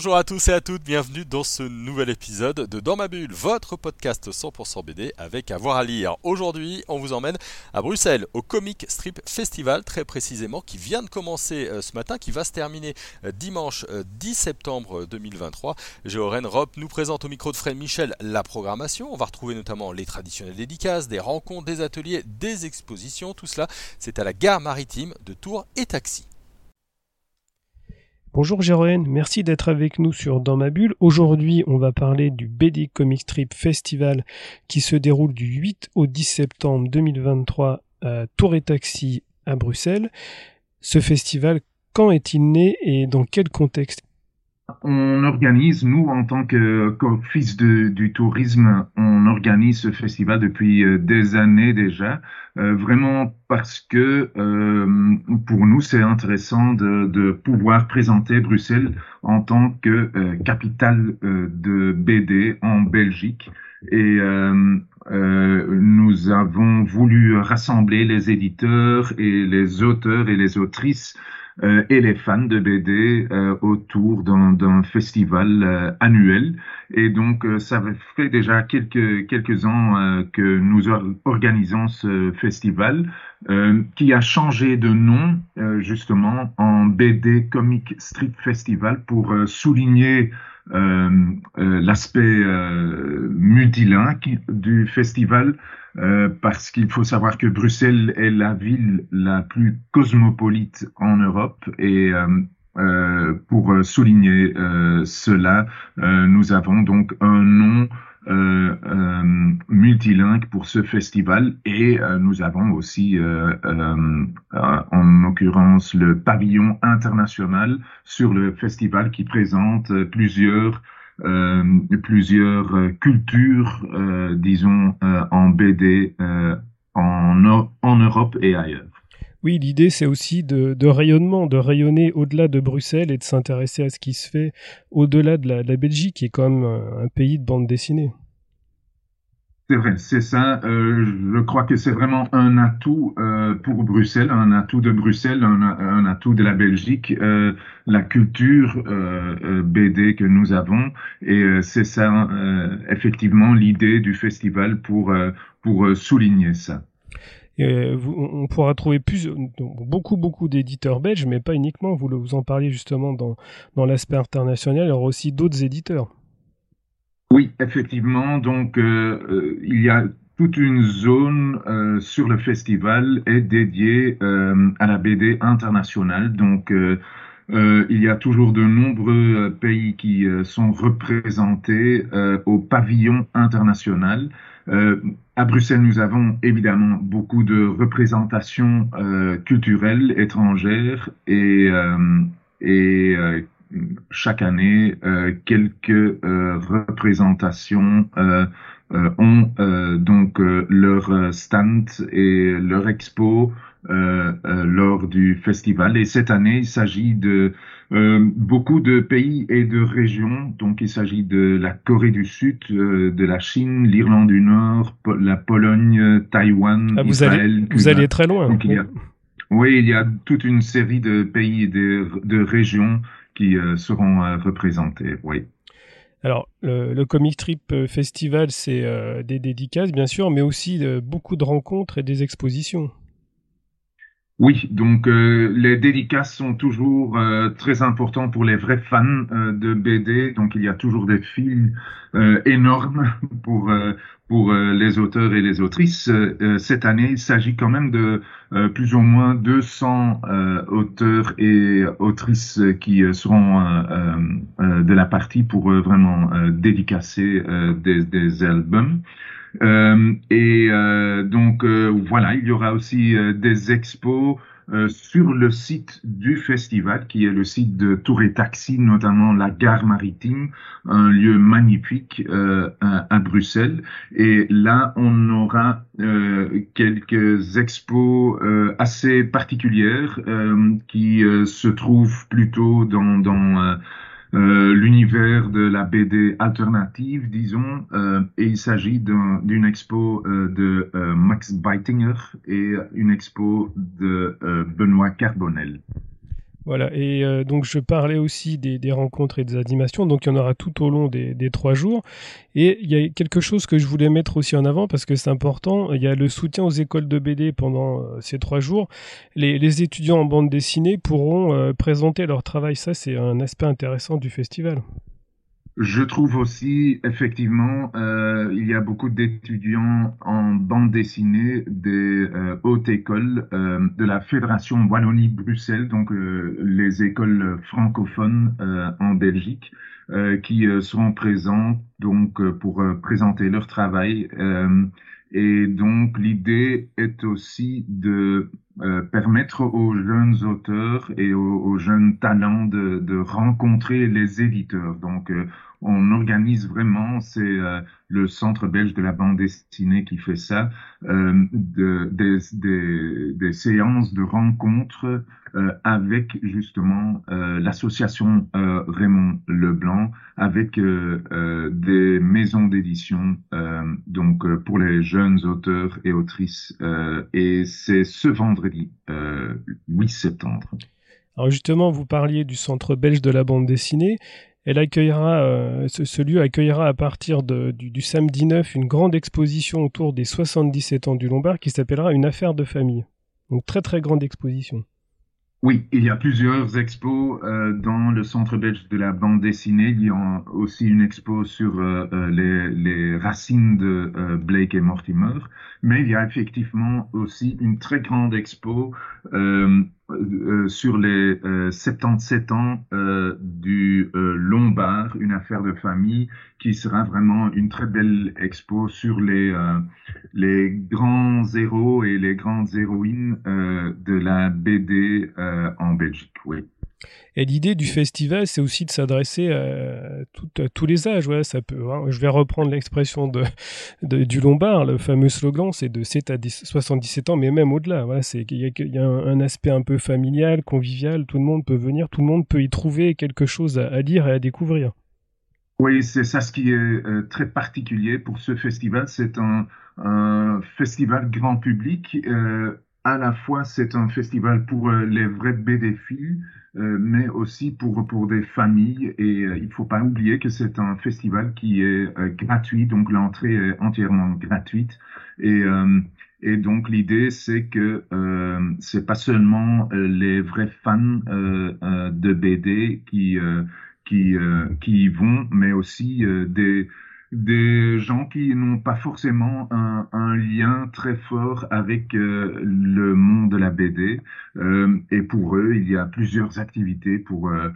Bonjour à tous et à toutes, bienvenue dans ce nouvel épisode de Dans ma bulle, votre podcast 100% BD avec avoir à, lire. Aujourd'hui, on vous emmène à Bruxelles au Comic Strip Festival, très précisément, qui vient de commencer euh, ce matin, qui va se terminer euh, dimanche 10 euh, septembre 2023. Géoren Rop nous présente au micro de Fred Michel la programmation. On va retrouver notamment les traditionnelles dédicaces, des rencontres, des ateliers, des expositions. Tout cela, c'est à la gare maritime de Tours et Taxi. Bonjour Jérôme, merci d'être avec nous sur Dans ma bulle. Aujourd'hui, on va parler du BD Comic Strip Festival qui se déroule du 8 au 10 septembre 2023 à Tour et Taxi à Bruxelles. Ce festival, quand est-il né et dans quel contexte? On organise, nous, en tant qu'office du tourisme, on organise ce festival depuis euh, des années déjà, euh, vraiment parce que euh, pour nous, c'est intéressant de, pouvoir présenter Bruxelles en tant que capitale de BD en Belgique. Et nous avons voulu rassembler les éditeurs et les auteurs et les autrices euh, et les fans de BD euh, autour d'un festival euh, annuel. Et donc, ça fait déjà quelques, quelques ans que nous organisons ce festival qui a changé de nom justement en BD Comic Strip Festival pour souligner l'aspect multilingue du festival euh, parce qu'il faut savoir que Bruxelles est la ville la plus cosmopolite en Europe et euh, euh pour souligner euh, cela, nous avons donc un nom multilingue pour ce festival et nous avons aussi en l'occurrence le pavillon international sur le festival qui présente plusieurs euh, plusieurs euh, cultures, euh, disons, en BD en, en Europe et ailleurs. Oui, l'idée c'est aussi de, rayonnement, de rayonner au-delà de Bruxelles et de s'intéresser à ce qui se fait au-delà de, la, Belgique, qui est quand même un pays de bande dessinée. C'est vrai, c'est ça. Euh, je crois que c'est vraiment un atout euh, pour Bruxelles, un atout de Bruxelles, un, atout de la Belgique, euh, la culture BD que nous avons. Et c'est ça, effectivement, l'idée du festival pour, pour souligner ça. On pourra trouver plus, beaucoup, beaucoup d'éditeurs belges, mais pas uniquement. Vous, vous en parliez justement dans, dans l'aspect international. Il y aura aussi d'autres éditeurs. Oui, effectivement. Donc, euh, euh, il y a toute une zone euh, sur le festival est dédiée à la BD internationale. Donc, il y a toujours de nombreux pays qui sont représentés au pavillon international. À Bruxelles, nous avons évidemment beaucoup de représentations culturelles étrangères et, et chaque année, euh, quelques euh, représentations euh, ont donc leur stand et leur expo lors du festival. Et cette année, il s'agit de beaucoup de pays et de régions. Donc, il s'agit de la Corée du Sud, de la Chine, l'Irlande du Nord, la Pologne, Taïwan, ah, vous Israël. Allez, vous allez très loin. oui, il y a toute une série de pays et de, de régions qui euh, seront euh, représentés. Oui. Alors, le, Comic Trip euh, Festival, c'est des dédicaces, bien sûr, mais aussi beaucoup de rencontres et des expositions. Oui, donc les dédicaces sont toujours très importants pour les vrais fans de BD. Donc il y a toujours des fils énormes pour pour euh, les auteurs et les autrices. Euh, euh, cette année, il s'agit quand même de plus ou moins 200 auteurs et autrices qui seront de la partie pour vraiment dédicacer des, des, albums. Et donc voilà, il y aura aussi des expos euh, sur le site du festival, qui est le site de Tour et Taxi, notamment la gare maritime, un lieu magnifique euh, à, Bruxelles. Et là, on aura euh, quelques expos assez particulières qui se trouvent plutôt dans, dans euh, l'univers de la BD alternative, disons, euh, et il s'agit d'une expo euh, de Max Beitinger et une expo de Benoît Carbonel. Voilà, et euh, donc je parlais aussi des, rencontres et des animations, donc il y en aura tout au long des, trois jours. Et il y a quelque chose que je voulais mettre aussi en avant parce que c'est important, il y a le soutien aux écoles de BD pendant euh, ces trois jours. Les, étudiants en bande dessinée pourront euh, présenter leur travail, ça c'est un aspect intéressant du festival. Je trouve aussi, effectivement, euh, il y a beaucoup d'étudiants en bande dessinée des euh, hautes écoles euh, de la Fédération Wallonie-Bruxelles, donc euh, les écoles francophones euh, en Belgique, euh, qui seront présents donc pour présenter leur travail. et donc l'idée est aussi de permettre aux jeunes auteurs et aux, jeunes talents de, de, rencontrer les éditeurs. Donc on organise vraiment, c'est euh, le Centre belge de la bande dessinée qui fait ça, euh, de, des, des, des, séances de rencontres euh, avec justement euh, l'association euh, Raymond Leblanc, avec des maisons d'édition, donc pour les jeunes auteurs et autrices. et c'est ce vendredi 8 septembre. Alors justement, vous parliez du Centre belge de la bande dessinée. Elle accueillera, euh, ce, lieu accueillera à partir du, samedi 9 une grande exposition autour des 77 ans du Lombard qui s'appellera Une affaire de famille. Donc très très grande exposition. Oui, il y a plusieurs expos euh, dans le Centre belge de la bande dessinée. Il y a aussi une expo sur euh, les, les, racines de Blake et Mortimer. Mais il y a effectivement aussi une très grande expo euh, sur les 77 euh, ans euh, du Lombard, une affaire de famille, qui sera vraiment une très belle expo sur les, les grands héros et les grandes héroïnes de la BD en Belgique. Et l'idée du festival, c'est aussi de s'adresser à, tous les âges. Ça peut, hein. Je vais reprendre l'expression de, du Lombard, le fameux slogan, c'est de 7 à 77 ans, mais même au-delà. Voilà, il y a, un, aspect un peu familial, convivial. Tout le monde peut venir, tout le monde peut y trouver quelque chose à, lire et à découvrir. Oui, c'est ça ce qui est euh, très particulier pour ce festival. C'est un, festival grand public. Euh, à la fois, c'est un festival pour euh, les vrais BD-filles, euh, mais aussi pour, pour des familles. Et euh, il faut pas oublier que c'est un festival qui est euh, gratuit, donc l'entrée est entièrement gratuite. Et, et donc l'idée, c'est que c'est pas seulement les vrais fans de BD qui, qui, qui y vont, mais aussi des des gens qui n'ont pas forcément un, un, lien très fort avec euh, le monde de la BD. Euh, et pour eux, il y a plusieurs activités pour, euh,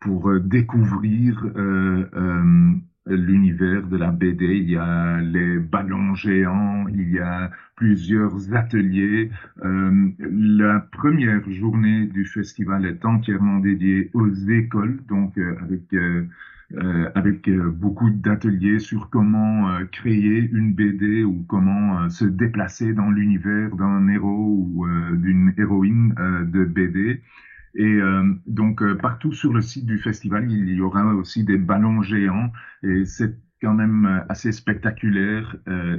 pour découvrir l'univers de la BD. Il y a les ballons géants, il y a plusieurs ateliers. la première journée du festival est entièrement dédiée aux écoles, donc avec euh, avec euh, beaucoup d'ateliers sur comment euh, créer une BD ou comment se déplacer dans l'univers d'un héros ou d'une héroïne de BD. Et donc partout sur le site du festival, il y aura aussi des ballons géants et c'est quand même assez spectaculaire.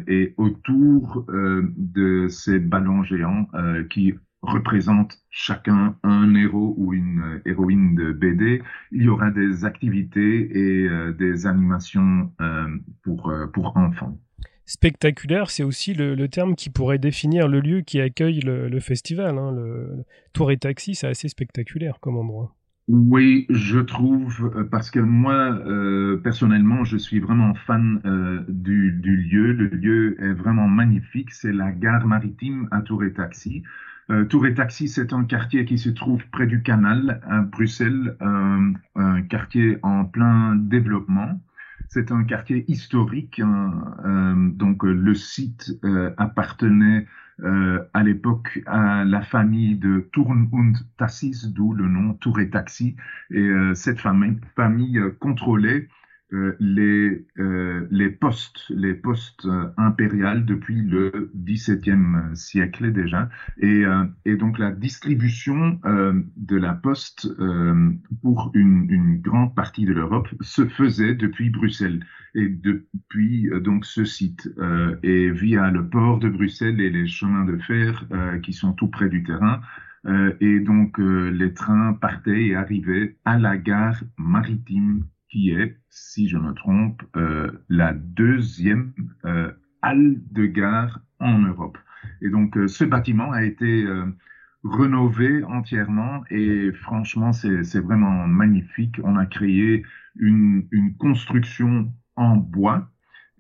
et autour de ces ballons géants qui représente chacun un héros ou une héroïne de BD, il y aura des activités et euh, des animations euh, pour, euh, pour enfants. Spectaculaire, c'est aussi le, terme qui pourrait définir le lieu qui accueille le, festival. Hein. Le, Tour et Taxi, c'est assez spectaculaire comme endroit. Oui, je trouve, parce que moi, personnellement, je suis vraiment fan du, du, lieu. Le lieu est vraiment magnifique. C'est la gare maritime à Tour et Taxi. Euh, Tour et Taxi, c'est un quartier qui se trouve près du canal à Bruxelles, euh, un quartier en plein développement. C'est un quartier historique, hein, euh, donc le site appartenait à l'époque à la famille de Turn und Tassis, d'où le nom Tour et Taxi. Et cette famille, famille contrôlait euh, les, euh, les postes, les postes euh, impériales depuis le XVIIe siècle déjà, et, et donc la distribution de la poste pour une, une, grande partie de l'Europe se faisait depuis Bruxelles et depuis donc ce site et via le port de Bruxelles et les chemins de fer qui sont tout près du terrain. et donc les trains partaient et arrivaient à la gare maritime qui est, si je me trompe, euh, la deuxième euh, halle de gare en Europe. Et donc, euh, ce bâtiment a été rénové entièrement et franchement, c'est vraiment magnifique. On a créé une, une construction en bois.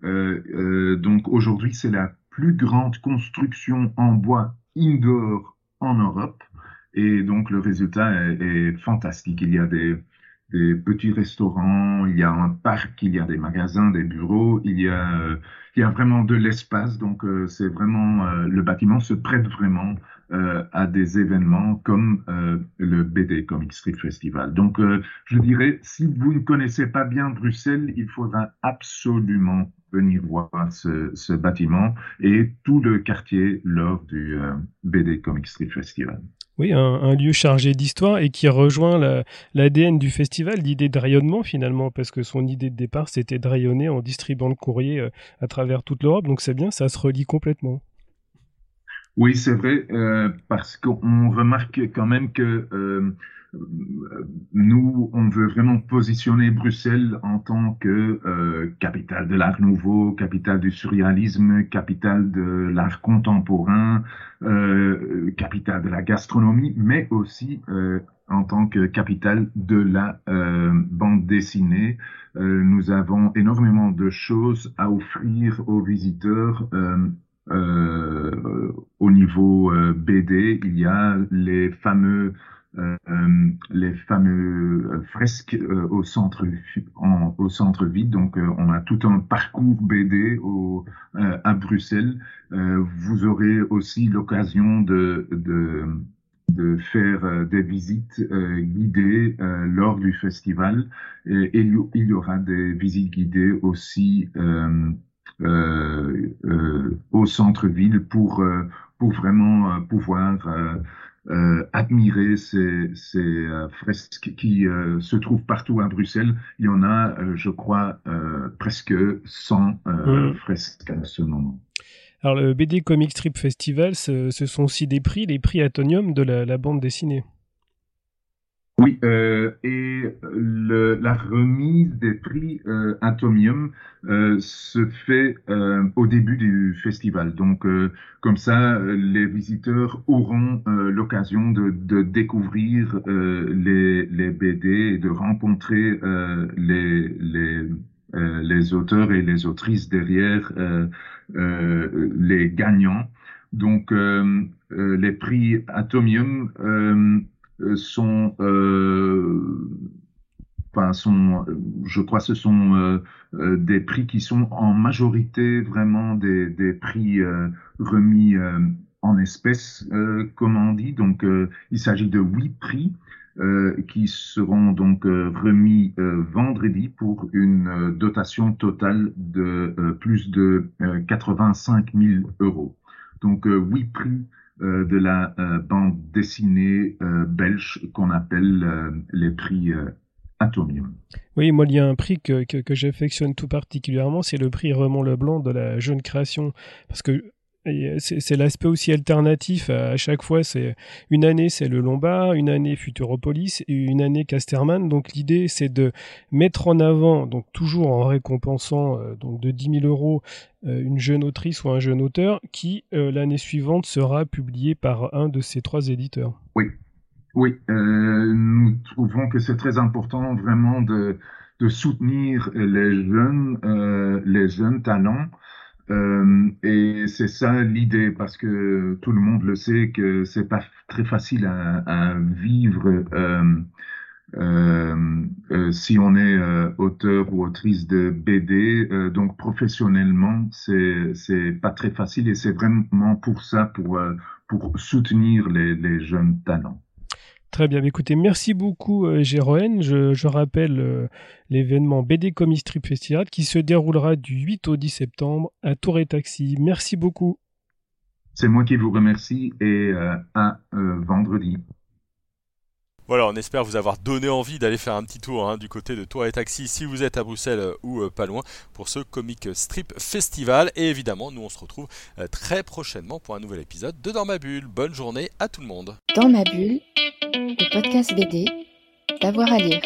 donc, aujourd'hui, c'est la plus grande construction en bois indoor en Europe. Et donc, le résultat est, est fantastique. Il y a des des petits restaurants, il y a un parc, il y a des magasins, des bureaux, il y a, euh, il y a vraiment de l'espace. Donc, euh, c'est vraiment, euh, le bâtiment se prête vraiment à des événements comme le BD Comic Street Festival. Donc, je dirais, si vous ne connaissez pas bien Bruxelles, il faudra absolument venir voir ce, ce bâtiment et tout le quartier lors du BD Comic Street Festival. Oui, un, lieu chargé d'histoire et qui rejoint l'ADN du festival, l'idée de rayonnement finalement, parce que son idée de départ, c'était de rayonner en distribuant le courrier euh, à travers toute l'Europe. Donc c'est bien, ça se relie complètement. Oui, c'est vrai, euh, parce qu'on remarque quand même que euh, nous, on veut vraiment positionner Bruxelles en tant que euh, capitale de l'art nouveau, capitale du surréalisme, capitale de l'art contemporain, euh, capitale de la gastronomie, mais aussi euh, en tant que capitale de la euh, bande dessinée. Euh, nous avons énormément de choses à offrir aux visiteurs. au niveau BD, il y a les fameux euh, les fameux euh, fresques euh, au centre au centre vide. Donc on a tout un parcours BD à Bruxelles. vous aurez aussi l'occasion de, de de faire des visites guidées lors du festival et, il y aura des visites guidées aussi au centre-ville pour pour vraiment pouvoir euh, admirer ces, ces euh, fresques qui euh, se trouvent partout à Bruxelles. Il y en a, je crois, presque 100 mmh. fresques à ce moment. Alors le BD Comic Strip Festival, ce, sont aussi des prix, les prix Atonium de la bande dessinée. Oui, euh, et le, la remise des prix euh, Atomium euh, se fait euh, au début du festival. Donc, euh, comme ça, les visiteurs auront l'occasion de, de, découvrir les, les, BD et de rencontrer les, les, les, auteurs et les autrices derrière les gagnants. Donc, les prix Atomium euh, sont, euh, enfin, sont, je crois, ce sont euh, des prix qui sont en majorité vraiment des, prix remis en espèces, comme on dit. Donc, il s'agit de huit prix. Euh, qui seront donc remis euh, vendredi pour une dotation totale de plus de 85 000 euros. Donc huit prix euh, de la euh, bande dessinée euh, belge qu'on appelle les prix Atomium. Oui, moi, il y a un prix que, que, que j'affectionne tout particulièrement, c'est le prix Raymond Leblanc de la jeune création. Parce que euh, c'est l'aspect aussi alternatif à, chaque fois. C'est une année c'est le Lombard, une année Futuropolis et une année Casterman. Donc l'idée c'est de mettre en avant, donc toujours en récompensant euh, donc de 10 000 euros euh, une jeune autrice ou un jeune auteur qui l'année suivante sera publié par un de ces trois éditeurs. Oui, oui, nous trouvons que c'est très important vraiment de, de soutenir les jeunes, les jeunes talents. Euh, et c'est ça l'idée, parce que tout le monde le sait que c'est pas très facile à, vivre euh, euh, si on est auteur ou autrice de BD, donc professionnellement, c'est c'est pas très facile et c'est vraiment pour ça, pour pour soutenir les jeunes talents. Très bien, écoutez, merci beaucoup Jérôme. Je, rappelle l'événement BD Comic Strip Festival qui se déroulera du 8 au 10 septembre à Tour et Taxi. Merci beaucoup. C'est moi qui vous remercie et à vendredi. Voilà, on espère vous avoir donné envie d'aller faire un petit tour hein, du côté de Tour et Taxi si vous êtes à Bruxelles euh, ou euh, pas loin pour ce Comic Strip Festival. Et évidemment, nous on se retrouve euh, très prochainement pour un nouvel épisode de Dans ma bulle. Bonne journée à tout le monde. Dans ma bulle, le podcast BD, d'avoir à lire.